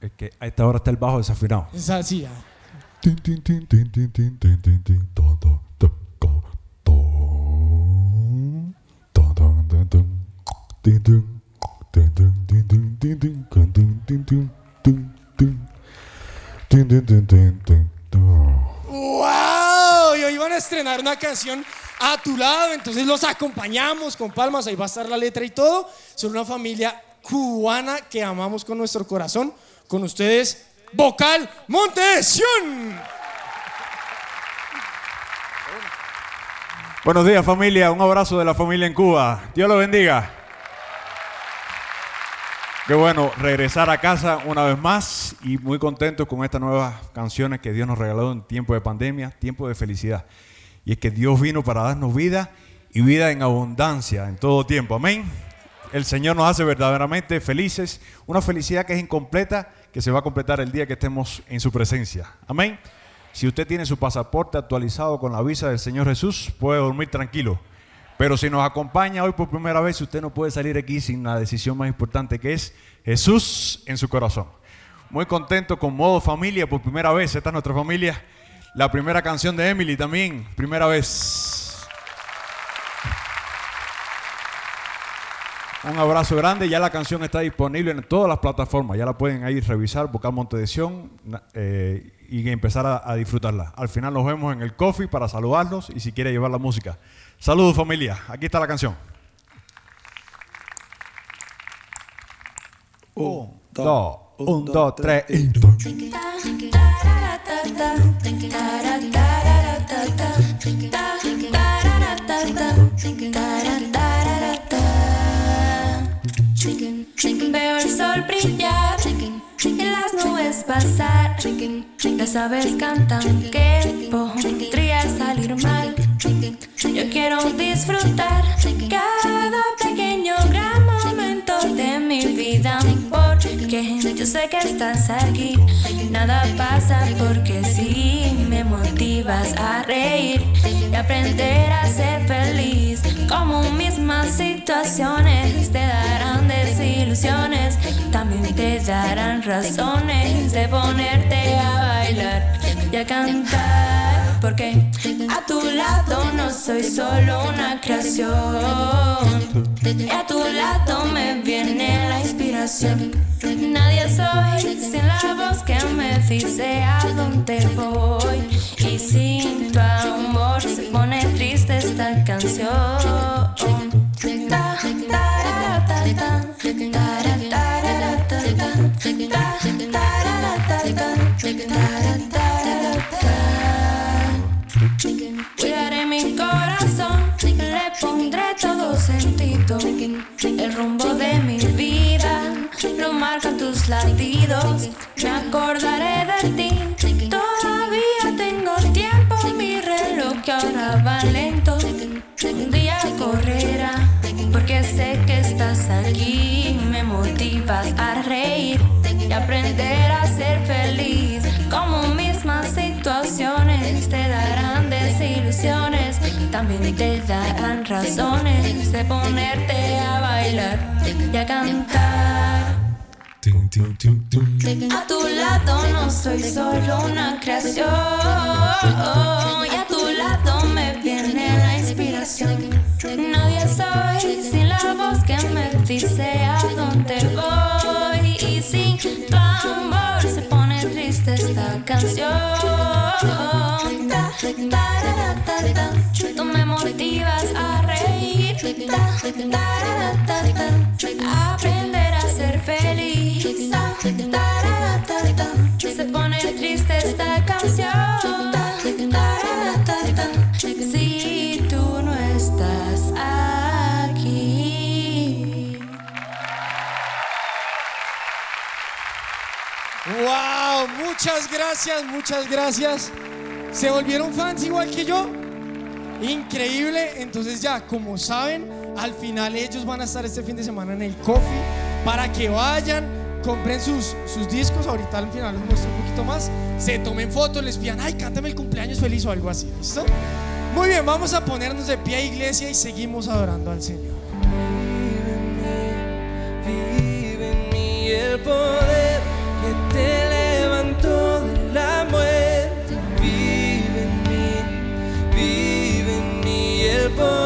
Es que a esta hora está el bajo desafinado. Es así. ¡Wow! Y hoy van a estrenar una canción a tu lado, entonces los acompañamos con palmas, ahí va a estar la letra y todo. Son una familia cubana que amamos con nuestro corazón. Con ustedes, Vocal Montesión. Buenos días familia, un abrazo de la familia en Cuba. Dios lo bendiga. Qué bueno regresar a casa una vez más y muy contentos con estas nuevas canciones que Dios nos regaló en tiempo de pandemia, tiempo de felicidad. Y es que Dios vino para darnos vida y vida en abundancia en todo tiempo. Amén. El Señor nos hace verdaderamente felices, una felicidad que es incompleta, que se va a completar el día que estemos en su presencia. Amén. Si usted tiene su pasaporte actualizado con la visa del Señor Jesús, puede dormir tranquilo. Pero si nos acompaña hoy por primera vez, usted no puede salir aquí sin la decisión más importante que es Jesús en su corazón. Muy contento con modo familia por primera vez. Esta es nuestra familia. La primera canción de Emily también, primera vez. Un abrazo grande. Ya la canción está disponible en todas las plataformas. Ya la pueden ahí revisar, buscar Montedesión eh, y empezar a, disfrutarla. Al final nos vemos en el coffee para saludarlos y si quiere llevar la música. Saludos familia. Aquí está la canción. Un, dos, un, dos, tres y... pasar. Las aves cantan que podría salir mal. Yo quiero disfrutar cada pequeño gran momento de mi vida porque yo sé que estás aquí. Nada pasa porque sí me motivas a reír y aprender a ser feliz. Como mismas situaciones te darán desilusiones, también te darán razones de ponerte a bailar y a cantar. Porque a tu lado no soy solo una creación. Y a tu lado me viene la inspiración. Nadie soy sin la voz que me dice a dónde voy. Y sin tu amor se pone triste esta canción. Marcan tus latidos. Me acordaré de ti. Todavía tengo tiempo, mi reloj que ahora va lento. Un día correrá, porque sé que estás aquí. Me motivas a reír y aprender a ser feliz. Como mismas situaciones te darán desilusiones, también te darán razones de ponerte a bailar y a cantar. A tu lado no soy solo una creación. Y a tu lado me viene la inspiración. Nadie soy sin la voz que me dice a dónde voy. Y sin tu amor se pone triste esta canción. Tú me motivas a reír. A esta canción. Si tú no estás aquí. ¡Wow! Muchas gracias, muchas gracias. ¿Se volvieron fans igual que yo? Increíble. Entonces ya, como saben, al final ellos van a estar este fin de semana en el Coffee para que vayan, compren sus, sus discos, ahorita al final les muestro un poquito más, se tomen fotos, les pidan, ay, cántame el cumpleaños feliz o algo así, ¿listo? Muy bien, vamos a ponernos de pie a iglesia y seguimos adorando al Señor. Vive en mí, vive en mí el poder que te levantó de la muerte. Vive en mí, vive en mí el poder.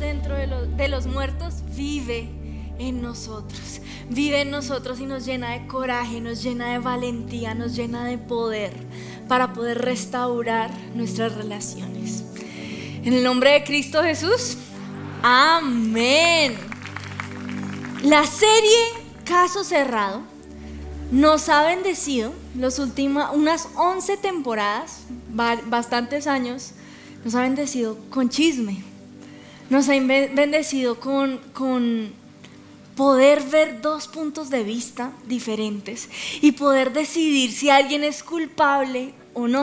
Dentro de, los- muertos vive en nosotros. Vive en nosotros y nos llena de coraje, nos llena de valentía, nos llena de poder para poder restaurar nuestras relaciones. En el nombre de Cristo Jesús. Amén. La serie Caso Cerrado nos ha bendecido los últimos, unas 11 temporadas, ba- bastantes años, nos ha bendecido con chisme, nos ha bendecido con, con poder ver dos puntos de vista diferentes y poder decidir si alguien es culpable o no.